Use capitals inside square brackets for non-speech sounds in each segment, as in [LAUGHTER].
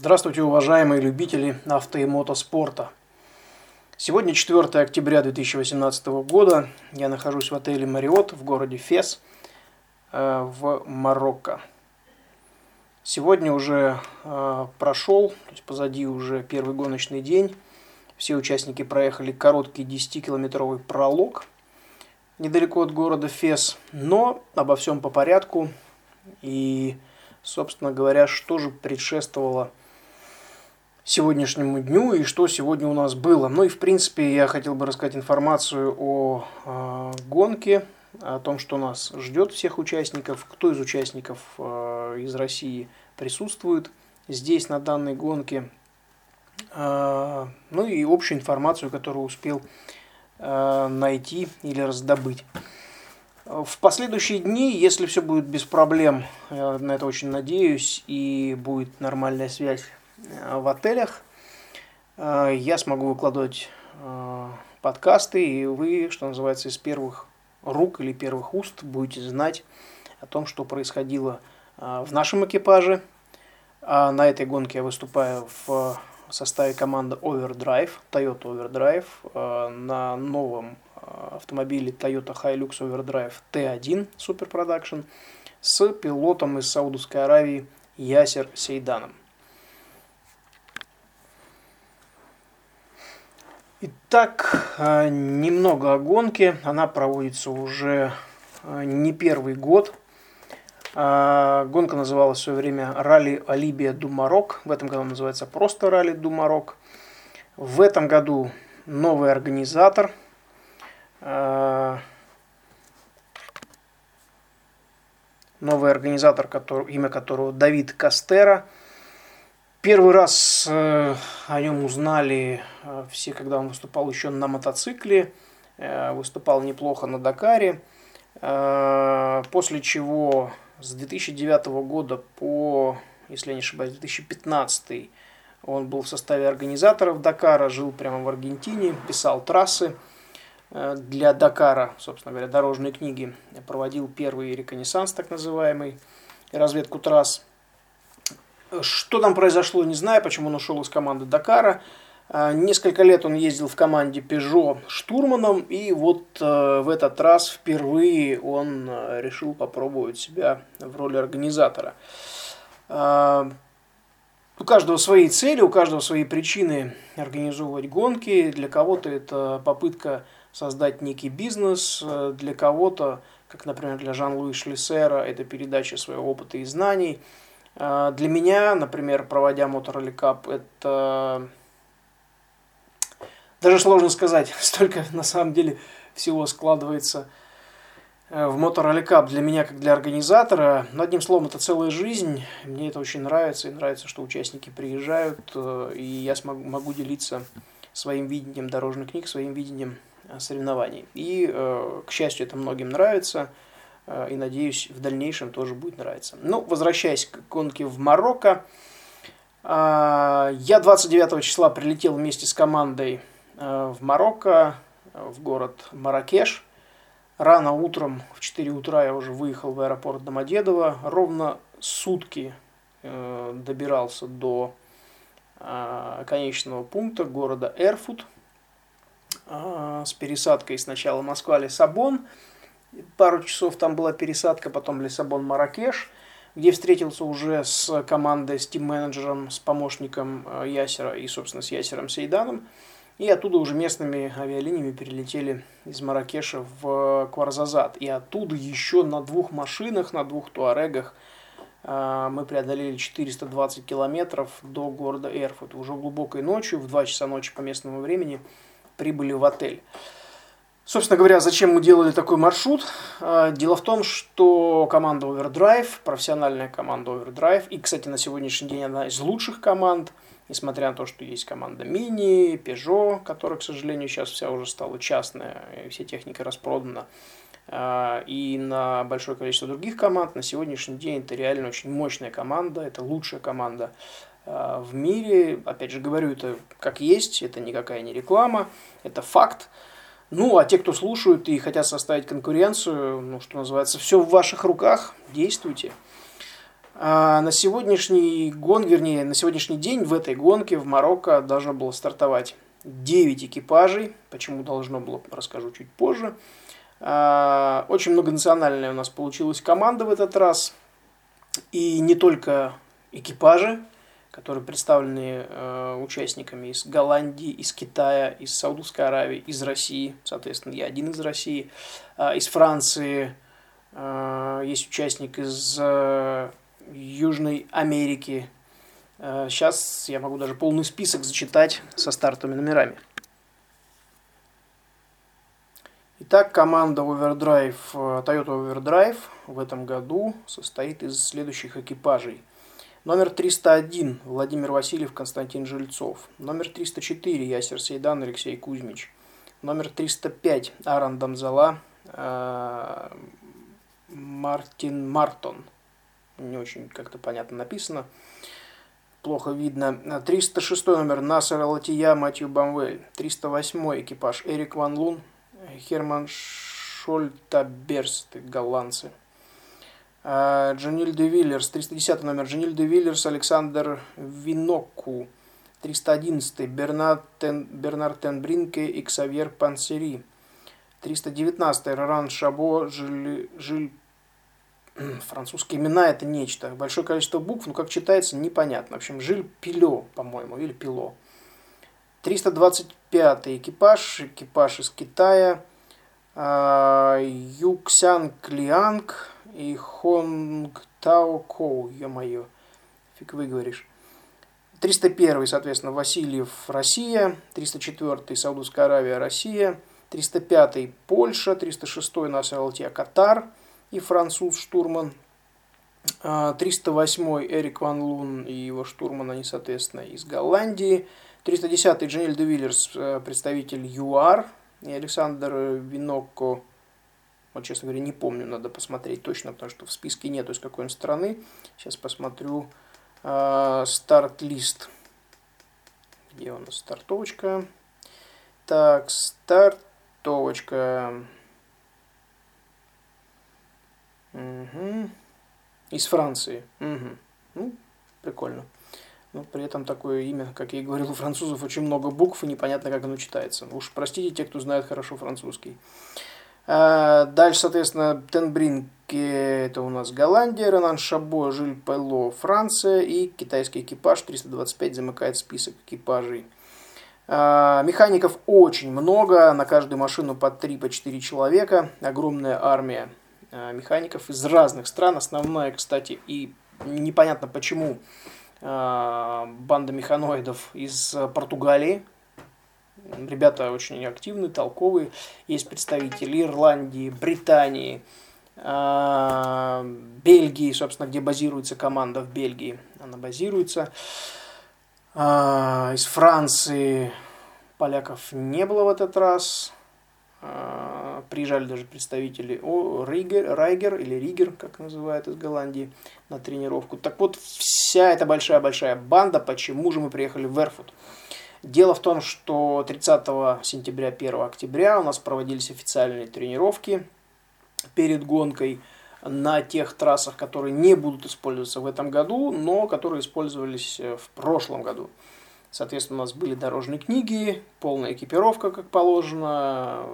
Здравствуйте, уважаемые любители авто и мотоспорта. Сегодня 4 октября 2018 года. Я нахожусь в отеле Мариот в городе Фес э, в Марокко. Сегодня уже э, прошел, то есть позади уже первый гоночный день. Все участники проехали короткий 10-километровый пролог недалеко от города Фес. Но обо всем по порядку. И, собственно говоря, что же предшествовало сегодняшнему дню и что сегодня у нас было. Ну и в принципе я хотел бы рассказать информацию о э, гонке, о том, что нас ждет всех участников, кто из участников э, из России присутствует здесь на данной гонке. Э, ну и общую информацию, которую успел э, найти или раздобыть. В последующие дни, если все будет без проблем, я на это очень надеюсь, и будет нормальная связь в отелях. Э, я смогу выкладывать э, подкасты, и вы, что называется, из первых рук или первых уст будете знать о том, что происходило в нашем экипаже. А на этой гонке я выступаю в составе команды Overdrive, Toyota Overdrive, на новом автомобиле Toyota Hilux Overdrive T1 Super Production с пилотом из Саудовской Аравии Ясер Сейданом. Итак, э, немного о гонке. Она проводится уже э, не первый год. Э, гонка называлась в свое время «Ралли Алибия Думарок». В этом году называется просто «Ралли Думарок». В этом году новый организатор. Новый организатор, имя которого Давид Кастера – Первый раз э, о нем узнали э, все, когда он выступал еще на мотоцикле, э, выступал неплохо на Дакаре, после чего с 2009 года по, если я не ошибаюсь, 2015 он был в составе организаторов Дакара, жил прямо в Аргентине, писал трассы для Дакара, собственно говоря, дорожные книги, проводил первый реконессанс, так называемый, разведку трасс – что там произошло, не знаю, почему он ушел из команды Дакара. А, несколько лет он ездил в команде Peugeot штурманом, и вот э, в этот раз впервые он э, решил попробовать себя в роли организатора. А, у каждого свои цели, у каждого свои причины организовывать гонки. Для кого-то это попытка создать некий бизнес, э, для кого-то, как, например, для Жан-Луи Шлиссера, это передача своего опыта и знаний – для меня, например, проводя Motor Cup, это даже сложно сказать, [LAUGHS] столько на самом деле всего складывается э, в Motor Cup для меня, как для организатора. Но одним словом, это целая жизнь. Мне это очень нравится. И нравится, что участники приезжают, э, и я смогу, могу делиться своим видением дорожных книг, своим видением э, соревнований. И, к счастью, это многим нравится. Э, и надеюсь, в дальнейшем тоже будет нравиться. Ну, возвращаясь к гонке в Марокко, э, я 29 числа прилетел вместе с командой э, в Марокко, в город Маракеш. Рано утром, в 4 утра я уже выехал в аэропорт Домодедово. Ровно сутки добирался до конечного пункта города Эрфут с пересадкой сначала Москва-Лиссабон, Пару часов там была пересадка, потом Лиссабон-Маракеш, где встретился уже с командой, с тим-менеджером, с помощником э, Ясера и, собственно, с Ясером Сейданом. И оттуда уже местными авиалиниями перелетели из Маракеша в Кварзазад. И оттуда еще на двух машинах, на двух туарегах э, мы преодолели 420 километров до города Эрфут. Уже глубокой ночью, в 2 часа ночи по местному времени, прибыли в отель. Собственно говоря, зачем мы делали такой маршрут? А, дело в том, что команда Overdrive, профессиональная команда Overdrive, и, кстати, на сегодняшний день она из лучших команд, несмотря на то, что есть команда Mini, Peugeot, которая, к сожалению, сейчас вся уже стала частная, и вся техника распродана, и на большое количество других команд. На сегодняшний день это реально очень мощная команда, это лучшая команда а, в мире. Опять же говорю, это как есть, это никакая не реклама, это факт. Ну, а те, кто слушают и хотят составить конкуренцию, ну, что называется, все в ваших руках, действуйте. А на сегодняшний гон, вернее, на сегодняшний день в этой гонке в Марокко должно было стартовать 9 экипажей. Почему должно было, расскажу чуть позже. А, очень многонациональная у нас получилась команда в этот раз. И не только экипажи, которые представлены э, участниками из Голландии, из Китая, из Саудовской Аравии, из России, соответственно, я один из России, э, из Франции, э, есть участник из э, Южной Америки. Э, сейчас я могу даже полный список зачитать со стартовыми номерами. Итак, команда Overdrive, э, Toyota Overdrive в этом году состоит из следующих экипажей. Номер 301 Владимир Васильев, Константин Жильцов. Номер 304 Ясер Сейдан, Алексей Кузьмич. Номер 305 Аран Дамзала, э, Мартин Мартон. Не очень как-то понятно написано. Плохо видно. 306 номер Насер Латия, Матью Бамвель. 308 экипаж Эрик Ван Лун, Херман Шольтаберст, голландцы. А, Джаниль де Виллерс, 310 номер. Джаниль де Виллерс, Александр Винокку. 311 Бернард, Тен, Бернард Тенбринке и Ксавьер Пансери. 319 Роран Шабо, Жиль, Жиль [CLEARS THROAT] французские имена это нечто. Большое количество букв, но как читается, непонятно. В общем, Жиль Пило, по-моему, или Пило. 325 экипаж, экипаж из Китая. А, Юксян Клианг и Хонг Тао Коу, ё-моё, фиг выговоришь. 301, соответственно, Васильев, Россия. 304, Саудовская Аравия, Россия. 305, Польша. 306, Насер Алтия, Катар и француз штурман. 308 а, Эрик Ван Лун и его штурман, они, соответственно, из Голландии. 310 Джаниль де Виллерс, э, представитель ЮАР. И Александр Винокко, вот, честно говоря, не помню, надо посмотреть точно, потому что в списке нету из какой он страны. Сейчас посмотрю э, старт-лист. Где у нас стартовочка? Так, стартовочка. Угу. Из Франции. Угу. Ну, прикольно. Но при этом такое имя, как я и говорил, у французов очень много букв, и непонятно, как оно читается. Уж простите те, кто знает хорошо французский. А, дальше, соответственно, Тенбринг, это у нас Голландия, Ренан Шабо, Жиль Пайло, Франция, и китайский экипаж 325 замыкает список экипажей. А, механиков очень много, на каждую машину по 3-4 по человека, огромная армия Э, механиков из разных стран. Основная, кстати, и непонятно почему э, банда механоидов из Португалии. Ребята очень активные, толковые. Есть представители Ирландии, Британии, э, Бельгии, собственно, где базируется команда в Бельгии. Она базируется. Из Франции поляков не было в этот раз. А, приезжали даже представители о, Ригер, Райгер или Ригер, как называют из Голландии, на тренировку. Так вот, вся эта большая-большая банда, почему же мы приехали в Эрфут? Дело в том, что 30 сентября, 1 октября у нас проводились официальные тренировки перед гонкой на тех трассах, которые не будут использоваться в этом году, но которые использовались э, в прошлом году. Соответственно, у нас были дорожные книги, полная экипировка, как положено,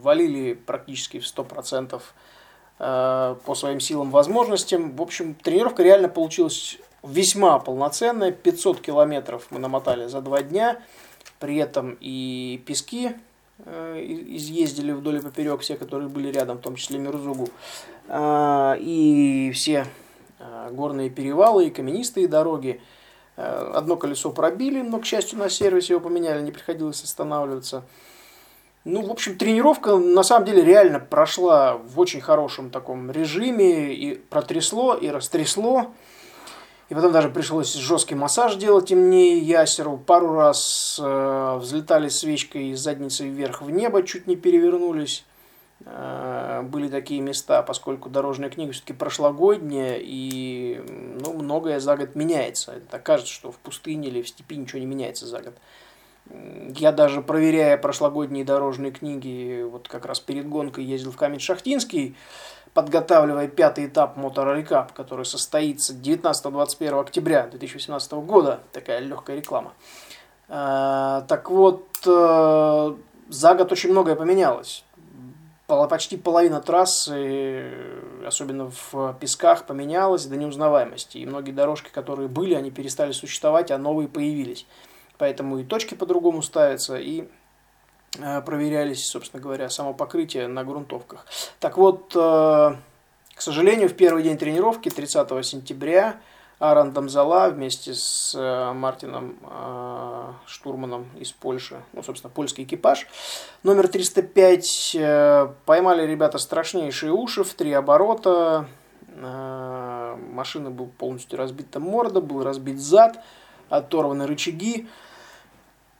валили практически в 100% э, по своим силам, возможностям. В общем, тренировка реально получилась весьма полноценная. 500 километров мы намотали за два дня. При этом и пески э, изъездили вдоль и поперек, все, которые были рядом, в том числе Мирзугу. Э, и все горные перевалы, и каменистые дороги – Э, одно колесо пробили, но, к счастью, на сервисе его поменяли, не приходилось останавливаться. Ну, в общем, тренировка на самом деле реально прошла в очень хорошем таком режиме, и протрясло, и растрясло. И потом даже пришлось жесткий массаж делать и мне, и ясеру. Пару раз э, взлетали свечкой из задницы вверх в небо, чуть не перевернулись. Э, были такие места, поскольку дорожная книга все-таки прошлогодняя, и ну, многое за год меняется. Это кажется, что в пустыне или в степи ничего не меняется за год. Я даже проверяя прошлогодние дорожные книги, вот как раз перед гонкой ездил в Камень-Шахтинский, подготавливая пятый этап Cup, который состоится 19-21 октября 2018 года. Такая легкая реклама. Так вот, за год очень многое поменялось. Почти половина трассы, особенно в песках, поменялась до неузнаваемости. И многие дорожки, которые были, они перестали существовать, а новые появились. Поэтому и точки по-другому ставятся, и э, проверялись, собственно говоря, само покрытие на грунтовках. Так вот, э, к сожалению, в первый день тренировки, 30 сентября, Аран Дамзала вместе с э, Мартином Штурманом из Польши, ну, собственно, польский экипаж, номер 305, поймали ребята страшнейшие уши в три оборота, машина была полностью разбита морда, был разбит зад, оторваны рычаги,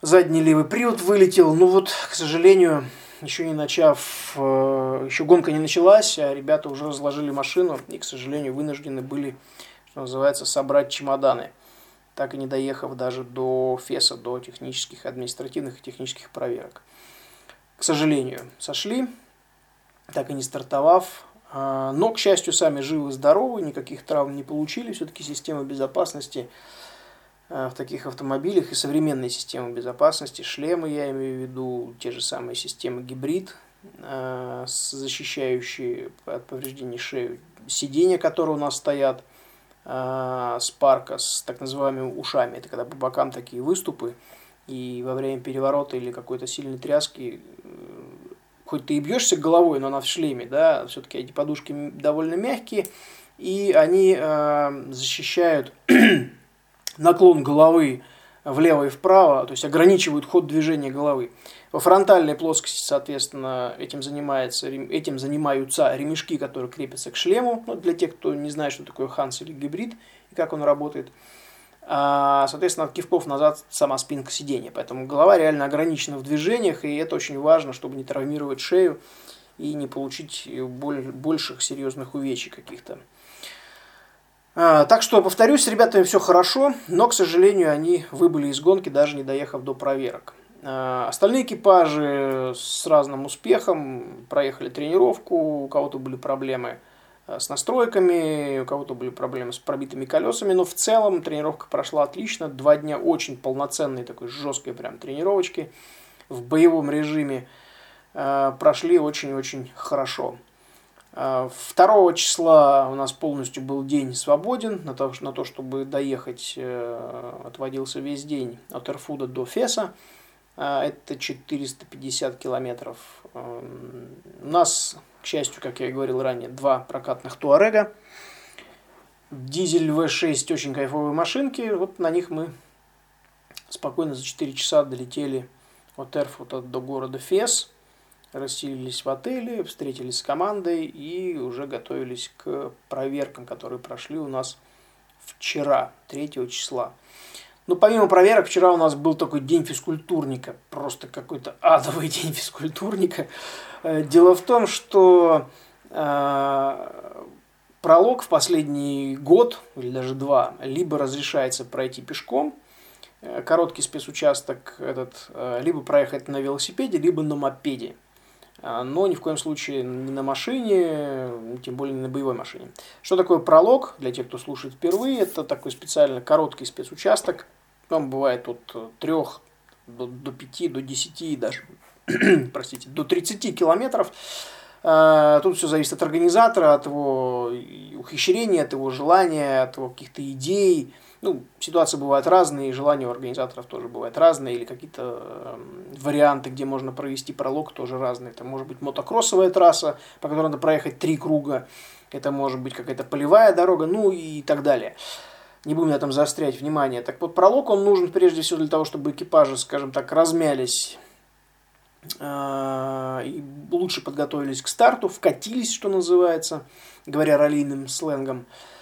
задний левый привод вылетел. Ну вот, к сожалению, еще не начав, э, еще гонка не началась, а ребята уже разложили машину и, к сожалению, вынуждены были, что называется, собрать чемоданы, так и не доехав даже до ФЕСа, до технических, административных и технических проверок. К сожалению, сошли, так и не стартовав, а, но, к счастью, сами живы, здоровы, никаких травм не получили, все-таки система безопасности Э, в таких автомобилях и современные системы безопасности, шлемы я имею в виду, те же самые системы гибрид, э, защищающие от повреждений шею, сиденья, которые у нас стоят э, с парка с так называемыми ушами, это когда по бокам такие выступы, и во время переворота или какой-то сильной тряски хоть ты и бьешься головой, но она в шлеме, да, все-таки эти подушки довольно мягкие, и они э, защищают наклон головы влево и вправо, то есть ограничивают ход движения головы. Во фронтальной плоскости, соответственно, этим, занимается, этим занимаются ремешки, которые крепятся к шлему, ну, для тех, кто не знает, что такое Ханс или гибрид и как он работает. А, соответственно, от кивков назад сама спинка сидения. Поэтому голова реально ограничена в движениях, и это очень важно, чтобы не травмировать шею и не получить боль, больших серьезных увечий каких-то. А, так что, повторюсь, с ребятами все хорошо, но, к сожалению, они выбыли из гонки, даже не доехав до проверок. А, остальные экипажи с разным успехом проехали тренировку, у кого-то были проблемы а, с настройками, у кого-то были проблемы с пробитыми колесами, но в целом тренировка прошла отлично. Два дня очень полноценной такой жесткой прям тренировочки в боевом режиме прошли очень-очень хорошо. 2 числа у нас полностью был день свободен на то, на то чтобы доехать, э, отводился весь день от Эрфуда до Феса. А, это 450 километров. У нас, к счастью, как я и говорил ранее, два прокатных Туарега. Дизель V6 очень кайфовые машинки. Вот на них мы спокойно за 4 часа долетели от Эрфута до города Фес расселились в отеле, встретились с командой и уже готовились к проверкам, которые прошли у нас вчера, 3 числа. Ну, помимо проверок, вчера у нас был такой день физкультурника, просто какой-то адовый [LAUGHS] день физкультурника. Э, дело в том, что э, пролог в последний год или даже два либо разрешается пройти пешком, э, короткий спецучасток этот, э, либо проехать на велосипеде, либо на мопеде. А, но ни в коем случае не на машине, тем более не на боевой машине. Что такое пролог, для тех, кто слушает впервые, это такой специально короткий спецучасток, он бывает от 3 до, до 5, до 10, даже, [CLEARS THROAT] простите, до 30 километров. А, тут все зависит от организатора, от его ухищрения, от его желания, от его каких-то идей, ну, ситуации бывают разные, желания у организаторов тоже бывают разные, или какие-то э, варианты, где можно провести пролог, тоже разные. Это может быть мотокроссовая трасса, по которой надо проехать три круга, это может быть какая-то полевая дорога, ну и так далее. Не будем на этом заострять внимание. Так вот, пролог, он нужен прежде всего для того, чтобы экипажи, скажем так, размялись э, и лучше подготовились к старту, вкатились, что называется, говоря раллийным сленгом. А,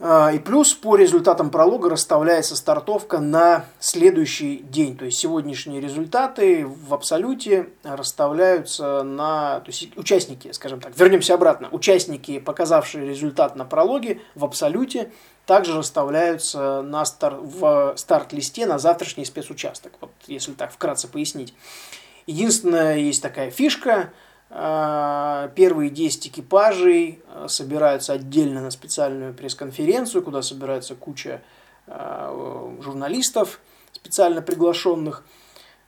и плюс по результатам пролога расставляется стартовка на следующий день. То есть сегодняшние результаты в абсолюте расставляются на... То есть участники, скажем так, вернемся обратно. Участники, показавшие результат на прологе в абсолюте, также расставляются на стар... в старт-листе на завтрашний спецучасток. Вот если так вкратце пояснить. Единственное, есть такая фишка – А, первые 10 экипажей а, собираются отдельно на специальную пресс-конференцию, куда собирается куча а, журналистов, специально приглашенных,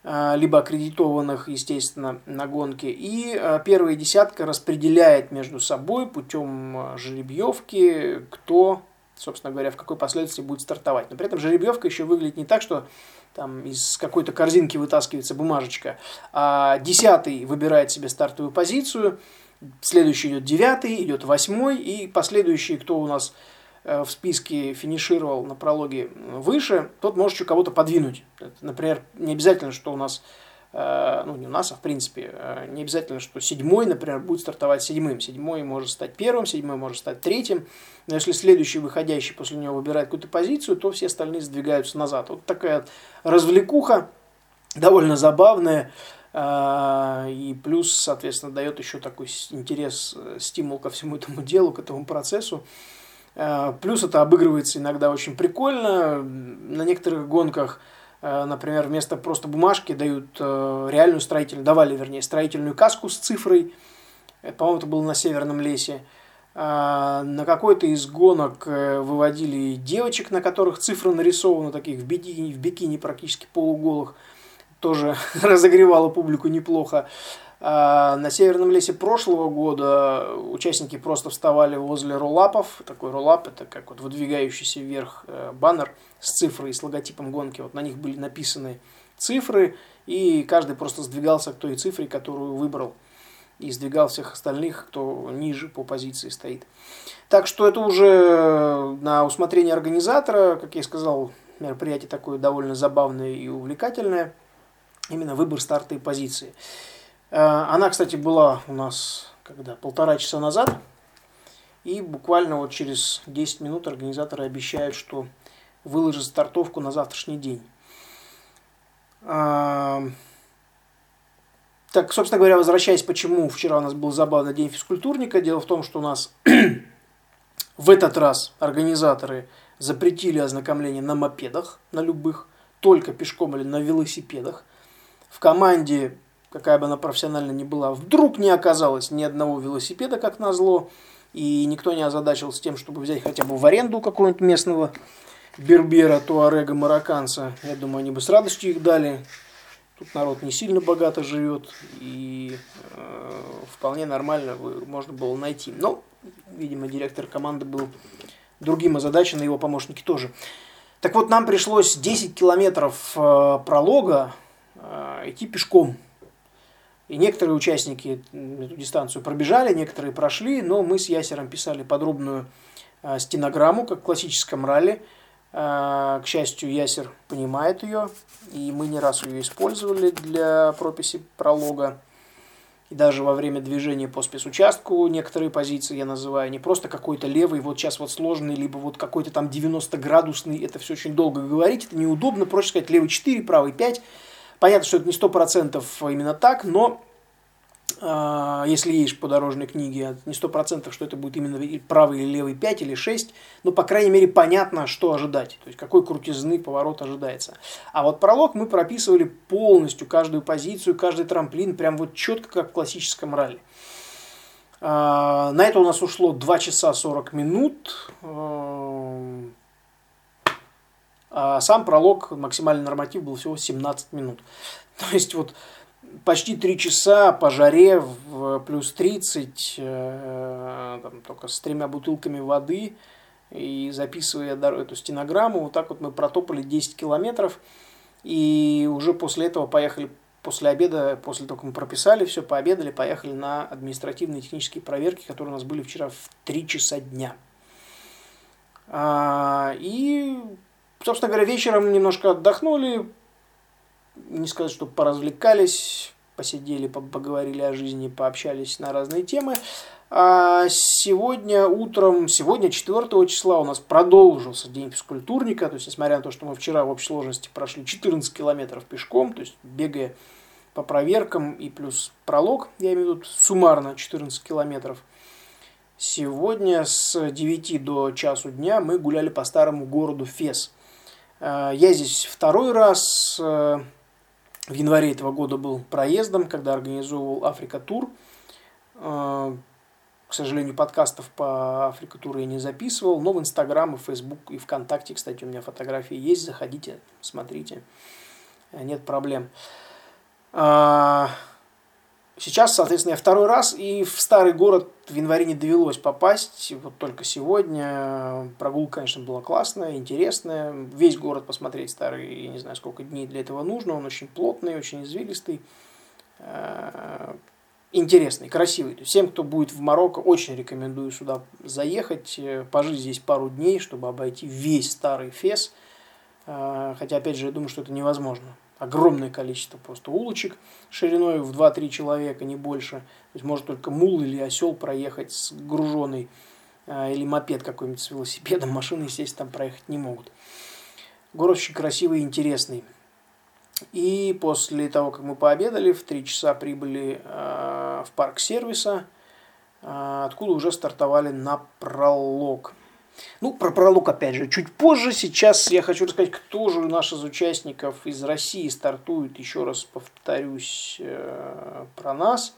либо аккредитованных, естественно, на гонке. И первая десятка распределяет между собой путем жеребьевки, кто, собственно говоря, в какой последовательности будет стартовать. Но при этом жеребьевка еще выглядит не так, что там из какой-то корзинки вытаскивается бумажечка, а десятый выбирает себе стартовую позицию, следующий идет девятый, идет восьмой, и последующий, кто у нас э, в списке финишировал на прологе выше, тот может еще кого-то подвинуть. Например, не обязательно, что у нас ну не у нас, а в принципе, э, не обязательно, что седьмой, например, будет стартовать седьмым. Седьмой может стать первым, седьмой может стать третьим. Но если следующий выходящий после него выбирает какую-то позицию, то все остальные сдвигаются назад. Вот такая развлекуха, довольно забавная. Э, и плюс, соответственно, дает еще такой интерес, стимул ко всему этому делу, к этому процессу. Плюс это обыгрывается иногда очень прикольно. На некоторых гонках Э, например, вместо просто бумажки дают э, реальную строительную, давали, вернее, строительную каску с цифрой. По-моему, это было на Северном лесе. Э, на какой-то из гонок выводили девочек, на которых цифры нарисованы, таких в бикини, в бикини практически полуголых. Тоже [LAUGHS] разогревало публику неплохо. А, на Северном лесе прошлого года участники просто вставали возле роллапов. Такой роллап – это как вот выдвигающийся вверх э, баннер с цифрой, с логотипом гонки. Вот на них были написаны цифры, и каждый просто сдвигался к той цифре, которую выбрал. И сдвигал всех остальных, кто ниже по позиции стоит. Так что это уже на усмотрение организатора, как я и сказал, мероприятие такое довольно забавное и увлекательное. Именно выбор старта и позиции. Э, она, кстати, была у нас когда полтора часа назад. И буквально вот через 10 минут организаторы обещают, что выложат стартовку на завтрашний день. Э, так, собственно говоря, возвращаясь, почему вчера у нас был забавный день физкультурника. Дело в том, что у нас [CLEARS THROAT] в этот раз организаторы запретили ознакомление на мопедах, на любых, только пешком или на велосипедах. В команде какая бы она профессиональная ни была, вдруг не оказалось ни одного велосипеда, как назло, и никто не озадачился тем, чтобы взять хотя бы в аренду какого-нибудь местного бербера, туарега, марокканца. Я думаю, они бы с радостью их дали. Тут народ не сильно богато живет, и э, вполне нормально можно было найти. Но, видимо, директор команды был другим озадачен, и его помощники тоже. Так вот, нам пришлось 10 километров э, пролога э, идти пешком и некоторые участники эту дистанцию пробежали, некоторые прошли, но мы с Ясером писали подробную а, стенограмму, как в классическом ралли. А, к счастью, Ясер понимает ее, и мы не раз ее использовали для прописи пролога. И даже во время движения по спецучастку некоторые позиции я называю не просто какой-то левый, вот сейчас вот сложный, либо вот какой-то там 90-градусный, это все очень долго говорить, это неудобно, проще сказать левый 4, правый 5, Понятно, что это не сто процентов именно так, но э, если есть по дорожной книге, не сто процентов, что это будет именно правый или левый 5 или 6, но, по крайней мере, понятно, что ожидать, то есть какой крутизны поворот ожидается. А вот пролог мы прописывали полностью, каждую позицию, каждый трамплин, прям вот четко, как в классическом ралли. Э, на это у нас ушло 2 часа 40 минут. Э, а сам пролог, максимальный норматив был всего 17 минут. [LAUGHS] То есть вот почти 3 часа по жаре в плюс 30, э, там, только с тремя бутылками воды и записывая эту стенограмму, вот так вот мы протопали 10 километров. И уже после этого поехали после обеда, после того, как мы прописали все, пообедали, поехали на административные технические проверки, которые у нас были вчера в 3 часа дня. А, и собственно говоря, вечером немножко отдохнули, не сказать, что поразвлекались, посидели, поговорили о жизни, пообщались на разные темы. А сегодня утром, сегодня 4 числа у нас продолжился день физкультурника, то есть несмотря на то, что мы вчера в общей сложности прошли 14 километров пешком, то есть бегая по проверкам и плюс пролог, я имею в виду суммарно 14 километров. Сегодня с 9 до часу дня мы гуляли по старому городу Фес – я здесь второй раз. Э, в январе этого года был проездом, когда организовывал Африка Тур. К сожалению, подкастов по Африка Туру я не записывал, но в Инстаграм и Фейсбук и ВКонтакте, кстати, у меня фотографии есть, заходите, смотрите, нет проблем. Сейчас, соответственно, я второй раз, и в старый город в январе не довелось попасть, вот только сегодня. Прогулка, конечно, была классная, интересная. Весь город посмотреть старый, я не знаю, сколько дней для этого нужно. Он очень плотный, очень извилистый, э, интересный, красивый. Всем, кто будет в Марокко, очень рекомендую сюда заехать, э, пожить здесь пару дней, чтобы обойти весь старый Фес. Э, хотя, опять же, я думаю, что это невозможно огромное количество просто улочек шириной в 2-3 человека, не больше. То есть может только мул или осел проехать с груженной, а, или мопед какой-нибудь с велосипедом, машины, естественно, там проехать не могут. Город очень красивый и интересный. И после того, как мы пообедали, в 3 часа прибыли э, в парк сервиса, э, откуда уже стартовали на пролог. Ну, про пролог, опять же, чуть позже. Сейчас я хочу рассказать, кто же у нас из участников из России стартует. Еще раз повторюсь э, про нас.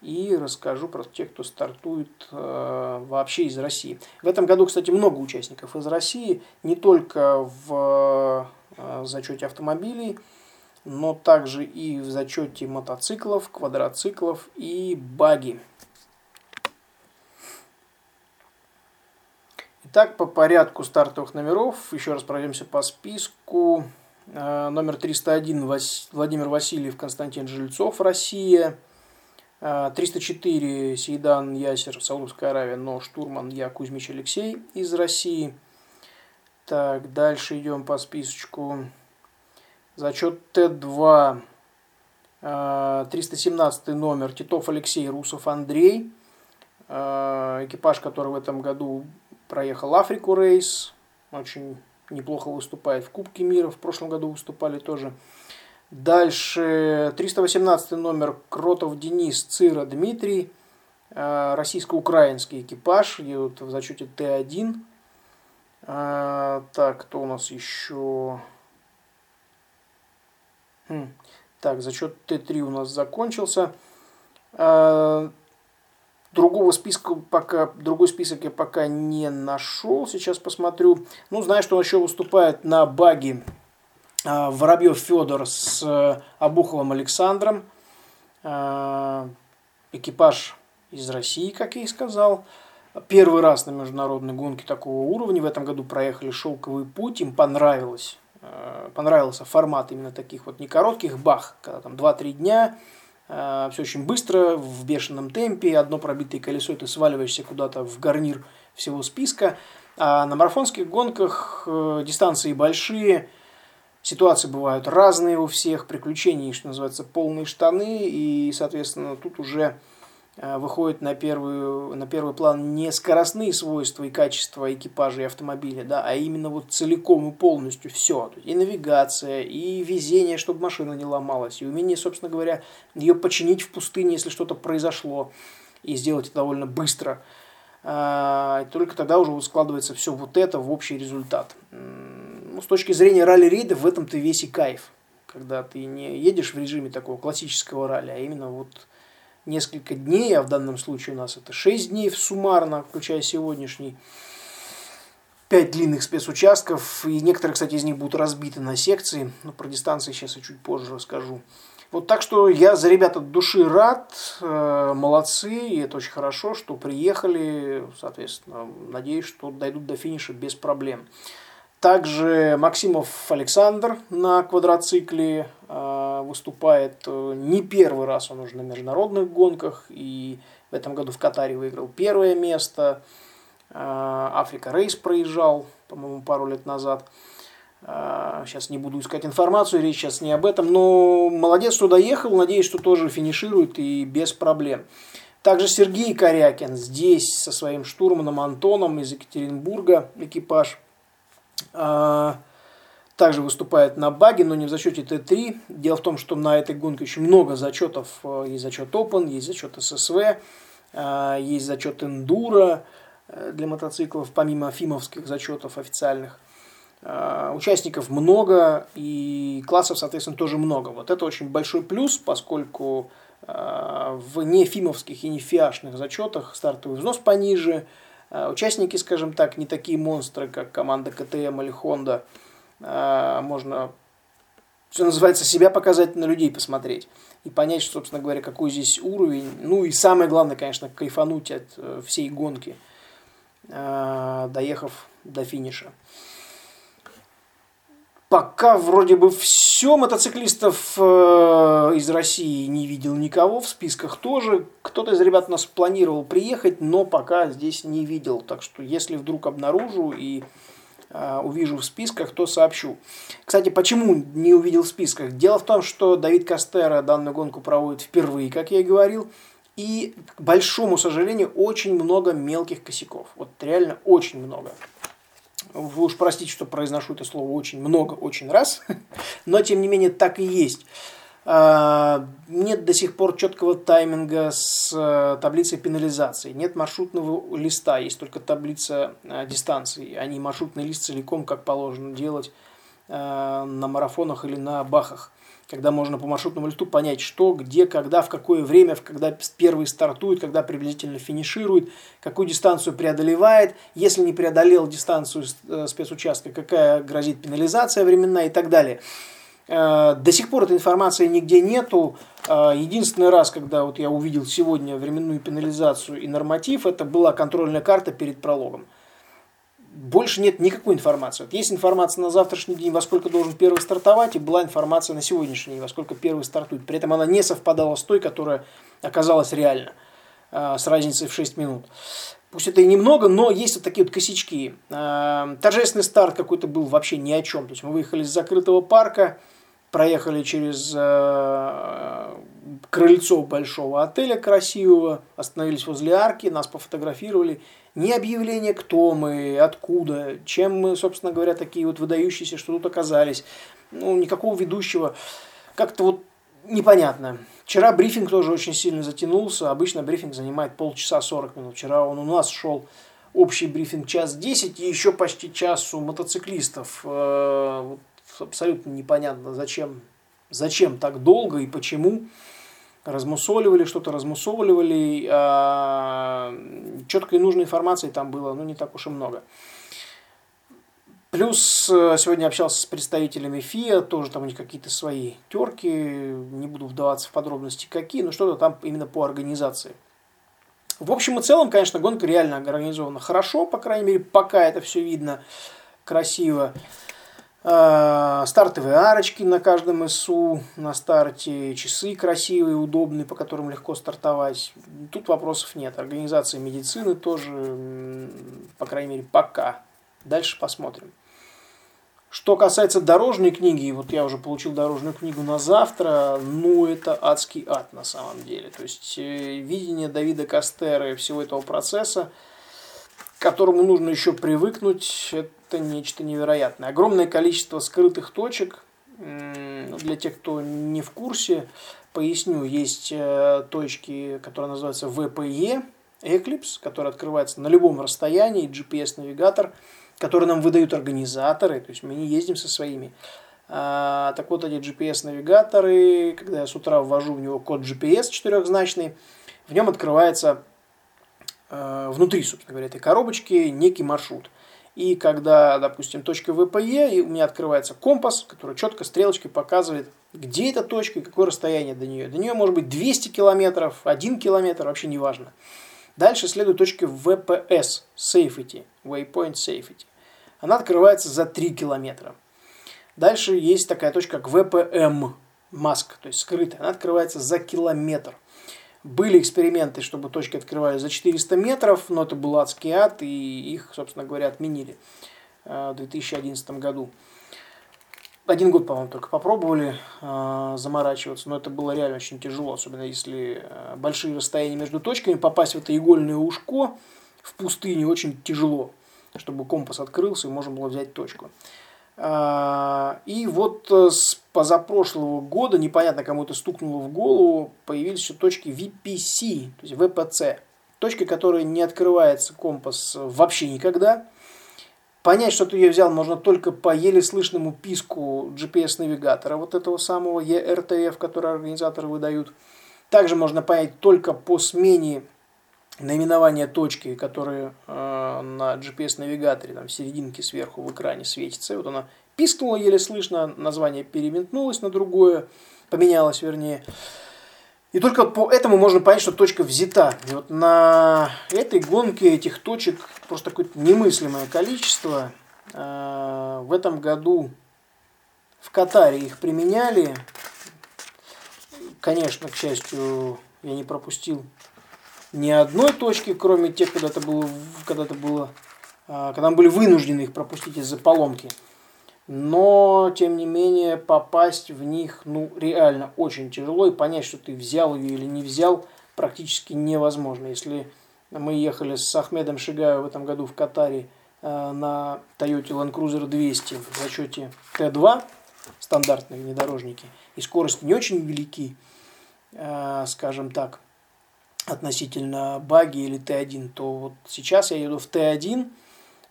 И расскажу про тех, кто стартует э, вообще из России. В этом году, кстати, много участников из России. Не только в э, зачете автомобилей, но также и в зачете мотоциклов, квадроциклов и баги. Итак, по порядку стартовых номеров, еще раз пройдемся по списку. Э, номер 301 Владимир Васильев, Константин Жильцов, Россия. 304 э, Сейдан Ясер, Саудовская Аравия, но штурман Я Кузьмич Алексей из России. Так, дальше идем по списочку. Зачет Т2, 317 э, номер, Титов Алексей, Русов Андрей. Экипаж, который в этом году проехал Африку рейс, очень неплохо выступает в Кубке мира, в прошлом году выступали тоже. Дальше 318 номер Кротов Денис, Цира Дмитрий, э, российско-украинский экипаж, едут в зачете Т1. Э, так, кто у нас еще? Хм. Так, зачет Т3 у нас закончился. Э, Другого списка пока, другой список я пока не нашел. Сейчас посмотрю. Ну, знаю, что он еще выступает на баге а, Воробьев Федор с э, Обуховым Александром. А, экипаж из России, как я и сказал. Первый раз на международной гонке такого уровня. В этом году проехали «Шелковый путь». Им понравилось. Э, понравился формат именно таких вот не коротких бах, когда там 2-3 дня – все очень быстро, в бешеном темпе, одно пробитое колесо, и ты сваливаешься куда-то в гарнир всего списка. А на марафонских гонках э, дистанции большие, ситуации бывают разные у всех, приключений, что называется, полные штаны, и, соответственно, тут уже Э, выходит на первый, на первый план не скоростные свойства и качества экипажа и автомобиля, да, а именно вот целиком и полностью все. И навигация, и везение, чтобы машина не ломалась, и умение, собственно говоря, ее починить в пустыне, если что-то произошло, и сделать это довольно быстро. А, только тогда уже складывается все вот это в общий результат. Ну, с точки зрения ралли-рейда в этом-то весь и кайф. Когда ты не едешь в режиме такого классического ралли, а именно вот несколько дней, а в данном случае у нас это 6 дней суммарно, включая сегодняшний. 5 длинных спецучастков, и некоторые, кстати, из них будут разбиты на секции, но про дистанции сейчас я чуть позже расскажу. Вот так что я за ребят от души рад, э, молодцы, и это очень хорошо, что приехали, соответственно, надеюсь, что дойдут до финиша без проблем. Также Максимов Александр на квадроцикле э, выступает не первый раз, он уже на международных гонках, и в этом году в Катаре выиграл первое место. Э, Африка Рейс проезжал, по-моему, пару лет назад. Сейчас не буду искать информацию, речь сейчас не об этом, но молодец, что доехал, надеюсь, что тоже финиширует и без проблем. Также Сергей Корякин здесь со своим штурманом Антоном из Екатеринбурга экипаж – а, также выступает на баге, но не в зачете Т3. Дело в том, что на этой гонке очень много зачетов. Э, есть зачет Open, есть зачет ССВ, э, есть зачет Эндура э, для мотоциклов, помимо фимовских зачетов официальных. Участников много и классов, соответственно, тоже много. Вот это очень большой плюс, поскольку в нефимовских и не фиашных зачетах стартовый взнос пониже. Участники, скажем так, не такие монстры, как команда КТМ или Honda. Можно, что называется, себя показать на людей посмотреть и понять, собственно говоря, какой здесь уровень. Ну и самое главное, конечно, кайфануть от э, всей гонки, доехав до финиша. Пока вроде бы все мотоциклистов э, из России не видел никого, в списках тоже. Кто-то из ребят нас планировал приехать, но пока здесь не видел. Так что если вдруг обнаружу и э, увижу в списках, то сообщу. Кстати, почему не увидел в списках? Дело в том, что Давид Кастера данную гонку проводит впервые, как я и говорил. И, к большому сожалению, очень много мелких косяков. Вот реально очень много. Вы уж простите, что произношу это слово очень много, очень раз, [LAUGHS] но тем не менее так и есть. А, нет до сих пор четкого тайминга с э, таблицей пенализации. Нет маршрутного листа, есть только таблица э, дистанции, а не маршрутный лист целиком, как положено делать э, на марафонах или на бахах когда можно по маршрутному листу понять, что, где, когда, в какое время, когда первый стартует, когда приблизительно финиширует, какую дистанцию преодолевает, если не преодолел дистанцию э, спецучастка, какая грозит пенализация временная и так далее. Э, до сих пор этой информации нигде нету. Э, единственный раз, когда вот я увидел сегодня временную пенализацию и норматив, это была контрольная карта перед прологом больше нет никакой информации. Вот есть информация на завтрашний день, во сколько должен первый стартовать, и была информация на сегодняшний день, во сколько первый стартует. При этом она не совпадала с той, которая оказалась реально, а, с разницей в 6 минут. Пусть это и немного, но есть вот такие вот косячки. А, торжественный старт какой-то был вообще ни о чем. То есть мы выехали из закрытого парка, проехали через э, крыльцо большого отеля красивого, остановились возле арки, нас пофотографировали. Ни объявления, кто мы, откуда, чем мы, собственно говоря, такие вот выдающиеся, что тут оказались. Ну, никакого ведущего. Как-то вот непонятно. Вчера брифинг тоже очень сильно затянулся. Обычно брифинг занимает полчаса 40 минут. Вчера он у нас шел общий брифинг час 10 и еще почти час у мотоциклистов. Э, абсолютно непонятно, зачем, зачем так долго и почему. Размусоливали что-то, размусоливали. А, четкой нужной информации там было ну, не так уж и много. Плюс э, сегодня общался с представителями ФИА, тоже там у них какие-то свои терки, не буду вдаваться в подробности какие, но что-то там именно по организации. В общем и целом, конечно, гонка реально организована хорошо, по крайней мере, пока это все видно красиво. А, стартовые арочки на каждом СУ на старте, часы красивые, удобные, по которым легко стартовать. Тут вопросов нет. Организация медицины тоже, по крайней мере, пока. Дальше посмотрим. Что касается дорожной книги, вот я уже получил дорожную книгу на завтра, ну это адский ад на самом деле. То есть э, видение Давида Кастера и всего этого процесса, к которому нужно еще привыкнуть, это нечто невероятное. Огромное количество скрытых точек. Для тех, кто не в курсе, поясню, есть э, точки, которые называются VPE, Eclipse, который открывается на любом расстоянии, GPS-навигатор, который нам выдают организаторы, то есть мы не ездим со своими. А, так вот, эти GPS-навигаторы, когда я с утра ввожу в него код GPS четырехзначный, в нем открывается э, внутри, собственно говоря, этой коробочки некий маршрут. И когда, допустим, точка ВПЕ, и у меня открывается компас, который четко стрелочкой показывает, где эта точка и какое расстояние до нее. До нее может быть 200 километров, 1 километр, вообще не важно. Дальше следует точка VPS, Safety, Waypoint Safety. Она открывается за 3 километра. Дальше есть такая точка, как VPM, Mask, то есть скрытая. Она открывается за километр. Были эксперименты, чтобы точки открывались за 400 метров, но это был адский ад, и их, собственно говоря, отменили э, в 2011 году. Один год, по-моему, только попробовали э, заморачиваться, но это было реально очень тяжело, особенно если э, большие расстояния между точками, попасть в это игольное ушко в пустыне очень тяжело, чтобы компас открылся и можно было взять точку. А, и вот э, с позапрошлого года, непонятно кому это стукнуло в голову, появились еще точки VPC, то есть VPC. Точка, которая не открывается компас вообще никогда. Понять, что ты ее взял, можно только по еле слышному писку GPS-навигатора, вот этого самого ERTF, который организаторы выдают. Также можно понять только по смене наименования точки, которые э, на GPS-навигаторе, там в серединке сверху в экране светится. Вот она пискнула еле слышно, название переметнулось на другое, поменялось вернее. И только по этому можно понять, что точка взята. И вот на этой гонке этих точек просто какое-то немыслимое количество. Э, в этом году в Катаре их применяли. Конечно, к счастью, я не пропустил ни одной точки, кроме тех, когда это было, когда это было, а, когда мы были вынуждены их пропустить из-за поломки. Но, тем не менее, попасть в них, ну, реально очень тяжело. И понять, что ты взял ее или не взял, практически невозможно. Если мы ехали с Ахмедом Шигаем в этом году в Катаре э, на Toyota Land Cruiser 200 в зачете Т2, стандартные внедорожники, и скорости не очень велики, э, скажем так, относительно баги или Т1, то вот сейчас я еду в Т1,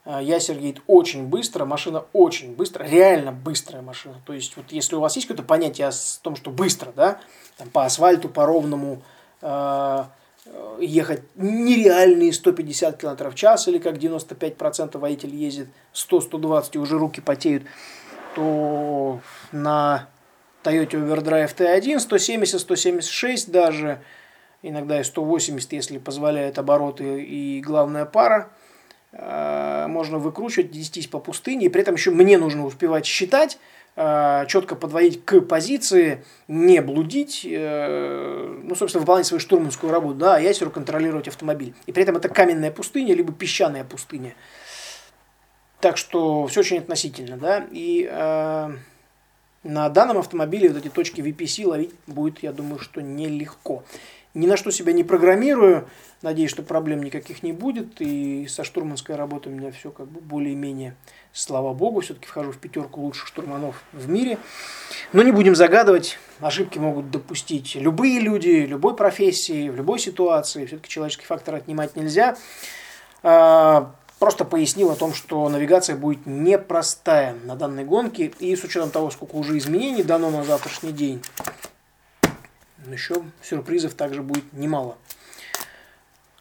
а, Ясер едет очень быстро, машина очень быстро, реально быстрая машина. То есть, вот если у вас есть какое-то понятие о том, что быстро, да, там, по асфальту, по ровному, э, ехать нереальные 150 км в час, или как 95% водитель ездит 100-120 и уже руки потеют, то на Toyota Overdrive T1 170-176 даже – иногда и 180, если позволяют обороты и главная пара. Э, можно выкручивать, нестись по пустыне, и при этом еще мне нужно успевать считать, э, четко подводить к позиции, не блудить, э, ну, собственно, выполнять свою штурманскую работу, да, а ясеру контролировать автомобиль. И при этом это каменная пустыня, либо песчаная пустыня. Так что все очень относительно, да, и на данном автомобиле вот эти точки VPC ловить будет, я думаю, что нелегко ни на что себя не программирую. Надеюсь, что проблем никаких не будет. И со штурманской работой у меня все как бы более-менее, слава богу, все-таки вхожу в пятерку лучших штурманов в мире. Но не будем загадывать. Ошибки могут допустить любые люди, любой профессии, в любой ситуации. Все-таки человеческий фактор отнимать нельзя. Просто пояснил о том, что навигация будет непростая на данной гонке. И с учетом того, сколько уже изменений дано на завтрашний день, еще сюрпризов также будет немало.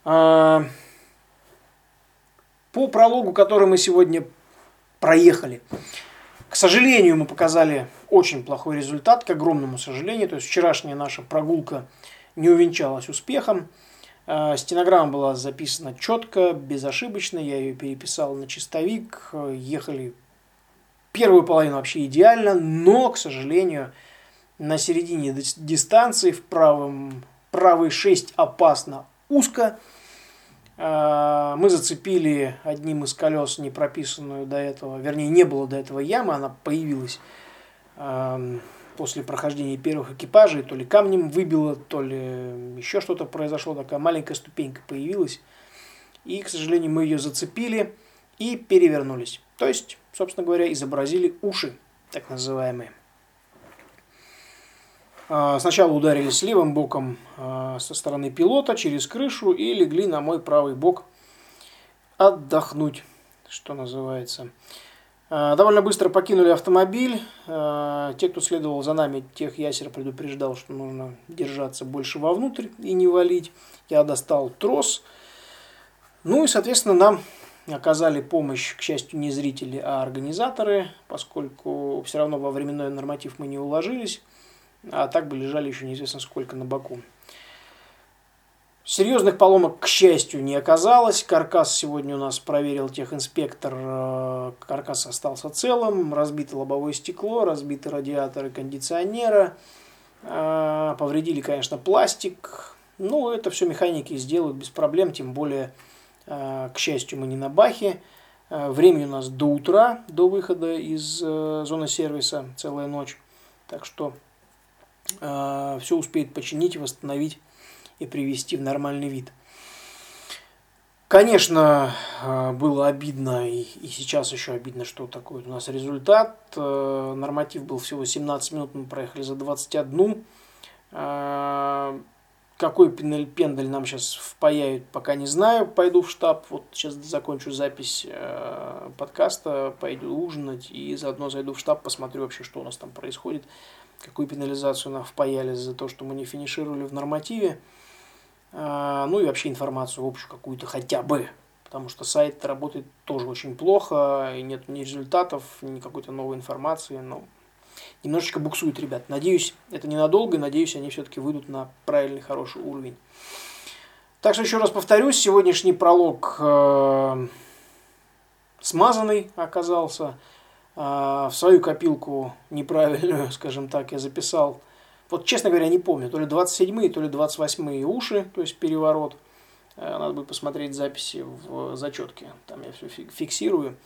А, по прологу, который мы сегодня проехали, к сожалению, мы показали очень плохой результат, к огромному сожалению. То есть вчерашняя наша прогулка не увенчалась успехом. А, стенограмма была записана четко, безошибочно. Я ее переписал на чистовик. Ехали первую половину вообще идеально, но, к сожалению, на середине дистанции, в правом, правый 6 опасно узко. А, мы зацепили одним из колес не прописанную до этого, вернее не было до этого ямы, она появилась после прохождения первых экипажей, то ли камнем выбило, то ли еще что-то произошло, такая маленькая ступенька появилась. И, к сожалению, мы ее зацепили и перевернулись. То есть, собственно говоря, изобразили уши, так называемые. А, сначала ударились левым боком а, со стороны пилота через крышу и легли на мой правый бок отдохнуть, что называется. А, довольно быстро покинули автомобиль. Те, кто следовал за нами, тех ясер предупреждал, что нужно держаться больше вовнутрь и не валить. Я достал трос. Ну и, соответственно, нам оказали помощь, к счастью, не зрители, а организаторы, поскольку все равно во временной норматив мы не уложились а так бы лежали еще неизвестно сколько на боку. Серьезных поломок, к счастью, не оказалось. Каркас сегодня у нас проверил техинспектор. Э, каркас остался целым. Разбито лобовое стекло, разбиты радиаторы кондиционера. Э, повредили, конечно, пластик. Ну, это все механики сделают без проблем. Тем более, э, к счастью, мы не на бахе. Времени у нас до утра, до выхода из зоны сервиса, целая ночь. Так что все успеет починить, восстановить и привести в нормальный вид. Конечно, а, было обидно, и, и сейчас еще обидно, что такой у нас результат. Э, норматив был всего 17 минут, мы проехали за 21. Э, какой пендель нам сейчас впаяют, пока не знаю. Пойду в штаб, вот сейчас закончу запись э, подкаста, пойду ужинать и заодно зайду в штаб, посмотрю вообще, что у нас там происходит, какую пенализацию нам впаяли за то, что мы не финишировали в нормативе. Э, ну и вообще информацию общую какую-то хотя бы, потому что сайт работает тоже очень плохо, и нет ни результатов, ни какой-то новой информации, но немножечко буксует ребят. Надеюсь, это ненадолго, надеюсь, они все-таки выйдут на правильный, хороший уровень. Так что еще раз повторюсь, сегодняшний пролог э, смазанный оказался. Э, в свою копилку неправильную, [LAUGHS] скажем так, я записал. Вот, честно говоря, не помню, то ли 27-е, то ли 28-е уши, то есть переворот. Э, надо будет посмотреть записи в зачетке, там я все фиксирую.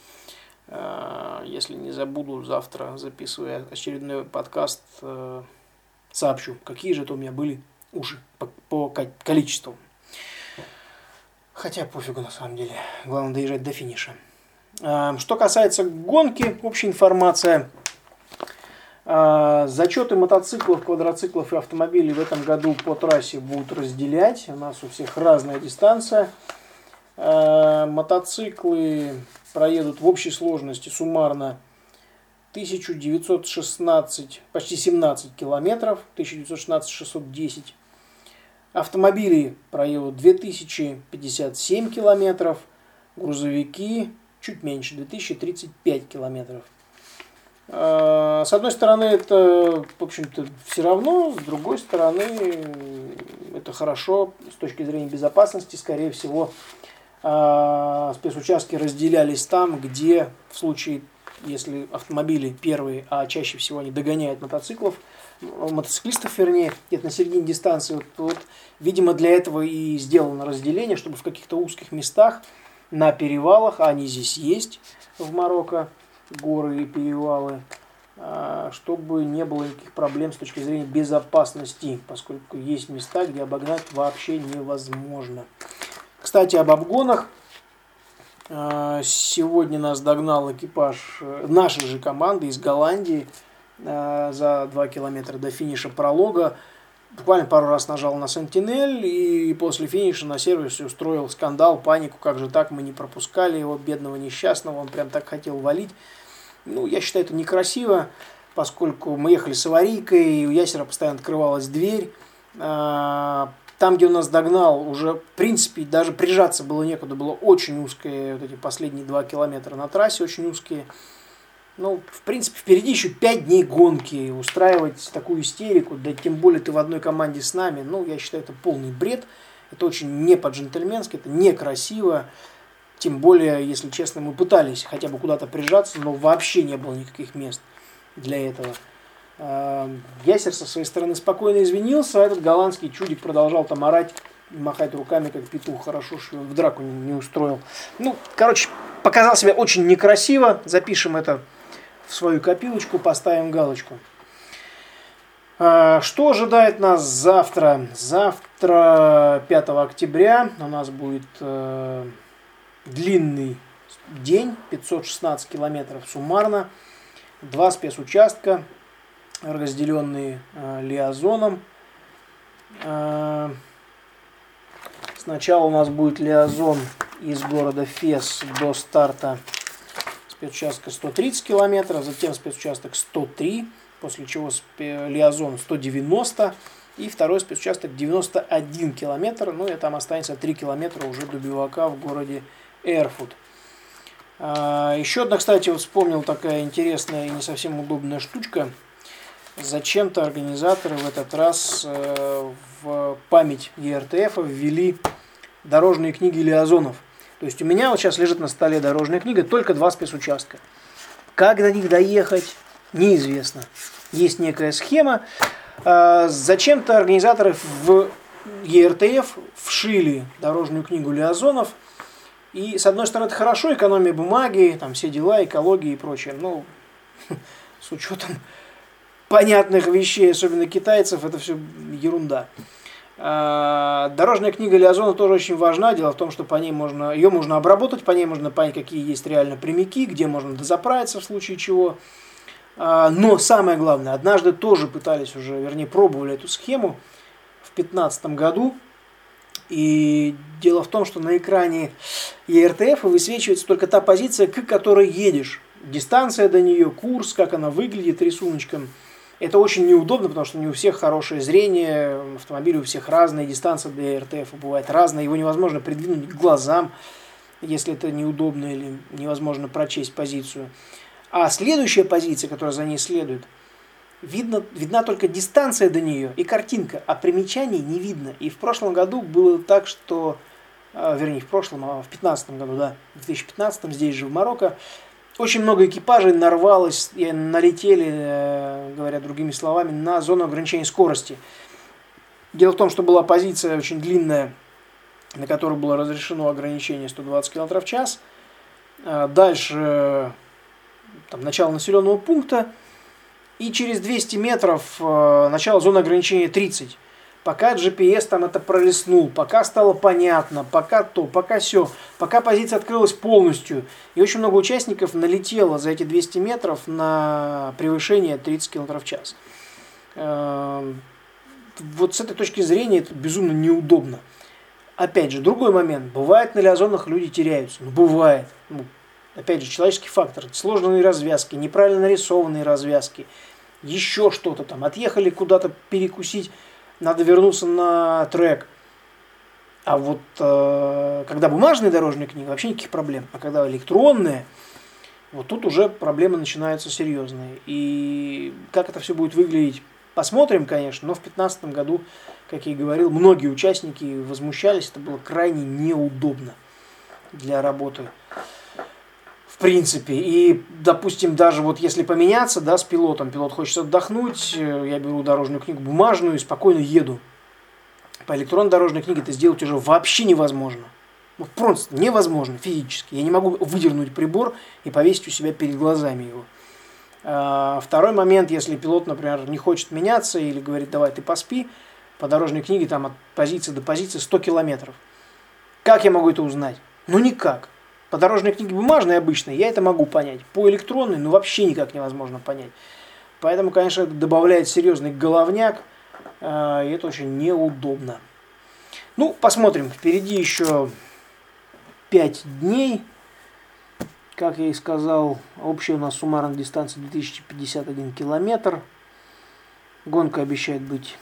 Э, если не забуду, завтра, записывая очередной подкаст, э, сообщу, какие же это у меня были уши по, по количеству. Хотя пофигу на самом деле. Главное доезжать до финиша. Что касается гонки, общая информация. Зачеты мотоциклов, квадроциклов и автомобилей в этом году по трассе будут разделять. У нас у всех разная дистанция. Мотоциклы проедут в общей сложности суммарно 1916, почти 17 километров, 1916-610. Автомобили проедут 2057 километров, грузовики чуть меньше, 2035 километров. А, с одной стороны, это, в общем-то, все равно, с другой стороны, это хорошо с точки зрения безопасности, скорее всего, а, спецучастки разделялись там, где в случае, если автомобили первые, а чаще всего они догоняют мотоциклов, мотоциклистов, вернее, где-то на середине дистанции, вот, вот, видимо, для этого и сделано разделение, чтобы в каких-то узких местах на перевалах, а они здесь есть в Марокко, горы и перевалы, а, чтобы не было никаких проблем с точки зрения безопасности, поскольку есть места, где обогнать вообще невозможно. Кстати, об обгонах. А, сегодня нас догнал экипаж э, нашей же команды из Голландии а, за 2 километра до финиша пролога. Буквально пару раз нажал на Сентинель и после финиша на сервисе устроил скандал, панику, как же так, мы не пропускали его, бедного несчастного, он прям так хотел валить. Ну, я считаю, это некрасиво, поскольку мы ехали с аварийкой, и у Ясера постоянно открывалась дверь, а, там, где он нас догнал, уже, в принципе, даже прижаться было некуда, было очень узкие, вот эти последние два километра на трассе, очень узкие. Ну, в принципе, впереди еще пять дней гонки. Устраивать такую истерику, да тем более ты в одной команде с нами, ну, я считаю, это полный бред. Это очень не по-джентльменски, это некрасиво. Тем более, если честно, мы пытались хотя бы куда-то прижаться, но вообще не было никаких мест для этого. Эм, Ясер со своей стороны спокойно извинился, а этот голландский чудик продолжал там орать, махать руками, как петух, хорошо, что в драку не, устроил. Ну, короче, показал себя очень некрасиво, запишем это в свою копилочку, поставим галочку. Э, что ожидает нас завтра? Завтра, 5 октября, у нас будет э, длинный день, 516 километров суммарно, два спецучастка, разделенные э, лиазоном. Э, сначала у нас будет лиазон из города Фес до старта спецучастка 130 километров, затем спецучасток 103, после чего лиазон 190 и второй спецучасток 91 километр, ну и там останется 3 километра уже до бивака в городе Эрфут. Э, еще одна, кстати, вот вспомнил такая интересная и не совсем удобная штучка – зачем-то организаторы в этот раз э, в память ЕРТФ ввели дорожные книги Лиазонов. То есть у меня вот сейчас лежит на столе дорожная книга, только два спецучастка. Как до них доехать, неизвестно. Есть некая схема. Э, зачем-то организаторы в ЕРТФ вшили дорожную книгу Лиазонов. И, с одной стороны, это хорошо, экономия бумаги, там все дела, экология и прочее. Но [LAUGHS] с учетом понятных вещей, особенно китайцев, это все ерунда. А, дорожная книга Лиазона тоже очень важна. Дело в том, что по ней можно, ее можно обработать, по ней можно понять, какие есть реально прямики, где можно дозаправиться в случае чего. А, но самое главное, однажды тоже пытались уже, вернее, пробовали эту схему. в 2015 году. И дело в том, что на экране ERTF высвечивается только та позиция, к которой едешь. Дистанция до нее, курс, как она выглядит рисуночком. Это очень неудобно, потому что не у всех хорошее зрение, автомобили у всех разные, дистанция для ERTF бывает разная, его невозможно придвинуть к глазам, если это неудобно или невозможно прочесть позицию. А следующая позиция, которая за ней следует – видно, видна только дистанция до нее и картинка, а примечаний не видно. И в прошлом году было так, что, а, вернее, не в прошлом, а в 2015 году, да, в 2015 здесь же в Марокко, очень много экипажей нарвалось налетели, э, говоря другими словами, на зону ограничения скорости. Дело в том, что была позиция очень длинная, на которой было разрешено ограничение 120 км в час. А дальше там, начало населенного пункта, и через 200 метров э, начало зоны ограничения 30. Пока GPS там это пролистнул, пока стало понятно, пока то, пока все, пока позиция открылась полностью. И очень много участников налетело за эти 200 метров на превышение 30 км в час. Э, вот с этой точки зрения это безумно неудобно. Опять же, другой момент. Бывает на лиазонах люди теряются. Ну, бывает. Ну, опять же, человеческий фактор. Сложные развязки, неправильно нарисованные развязки – еще что-то там, отъехали куда-то перекусить, надо вернуться на трек. А вот э, когда бумажная дорожная книга, вообще никаких проблем. А когда электронная, вот тут уже проблемы начинаются серьезные. И как это все будет выглядеть, посмотрим, конечно. Но в 2015 году, как я и говорил, многие участники возмущались. Это было крайне неудобно для работы принципе. И, допустим, даже вот если поменяться, да, с пилотом, пилот хочет отдохнуть, э, я беру дорожную книгу бумажную и спокойно еду. По электронной дорожной книге это сделать уже вообще невозможно. Ну, просто невозможно физически. Я не могу выдернуть прибор и повесить у себя перед глазами его. А, второй момент, если пилот, например, не хочет меняться или говорит, давай ты поспи, по дорожной книге там от позиции до позиции 100 километров. Как я могу это узнать? Ну никак. По дорожной книге бумажной обычной я это могу понять. По электронной, ну вообще никак невозможно понять. Поэтому, конечно, это добавляет серьезный головняк, э, и это очень неудобно. Ну, посмотрим. Впереди еще 5 дней. Как я и сказал, общая у нас суммарная дистанция 2051 километр. Гонка обещает быть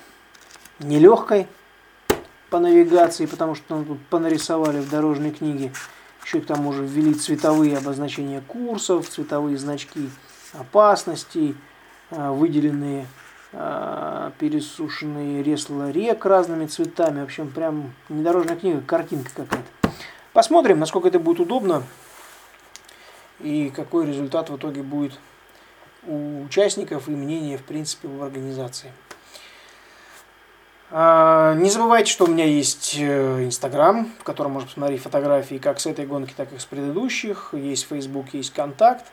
нелегкой по навигации, потому что нам тут понарисовали в дорожной книге. Еще к тому же ввели цветовые обозначения курсов, цветовые значки опасностей, а, выделенные а, пересушенные ресла рек разными цветами. В общем, прям недорожная книга, картинка какая-то. Посмотрим, насколько это будет удобно и какой результат в итоге будет у участников и мнения, в принципе, в организации. А, не забывайте, что у меня есть э, Инстаграм, в котором можно посмотреть фотографии как с этой гонки, так и с предыдущих. Есть Facebook, есть Контакт.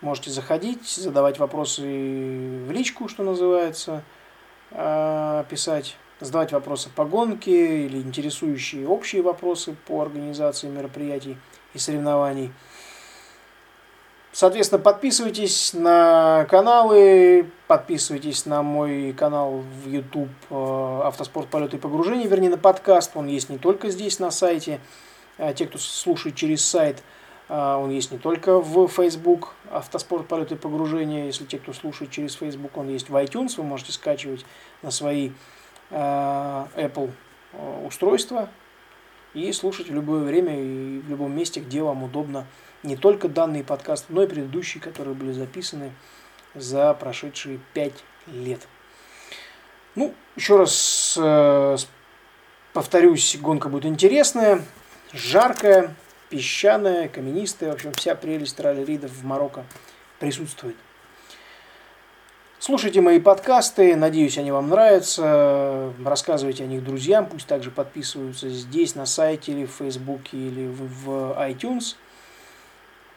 Можете заходить, задавать вопросы в личку, что называется, а, писать, задавать вопросы по гонке или интересующие общие вопросы по организации мероприятий и соревнований. Соответственно, подписывайтесь на каналы, подписывайтесь на мой канал в YouTube э, «Автоспорт, полеты и погружения», вернее, на подкаст. Он есть не только здесь, на сайте. Э, те, кто слушает через сайт, э, он есть не только в Facebook «Автоспорт, полеты и погружения». Если те, кто слушает через Facebook, он есть в iTunes. Вы можете скачивать на свои Apple устройства и слушать в любое время и в любом месте, где вам удобно не только данный подкаст, но и предыдущие, которые были записаны за прошедшие пять лет. Ну, еще раз э, повторюсь, гонка будет интересная, жаркая, песчаная, каменистая. В общем, вся прелесть ралли-ридов в Марокко присутствует. Слушайте мои подкасты, надеюсь, они вам нравятся. Рассказывайте о них друзьям, пусть также подписываются здесь, на сайте, или в Фейсбуке, или в iTunes –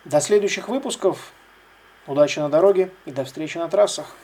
до следующих выпусков. Удачи на дороге и до встречи на трассах.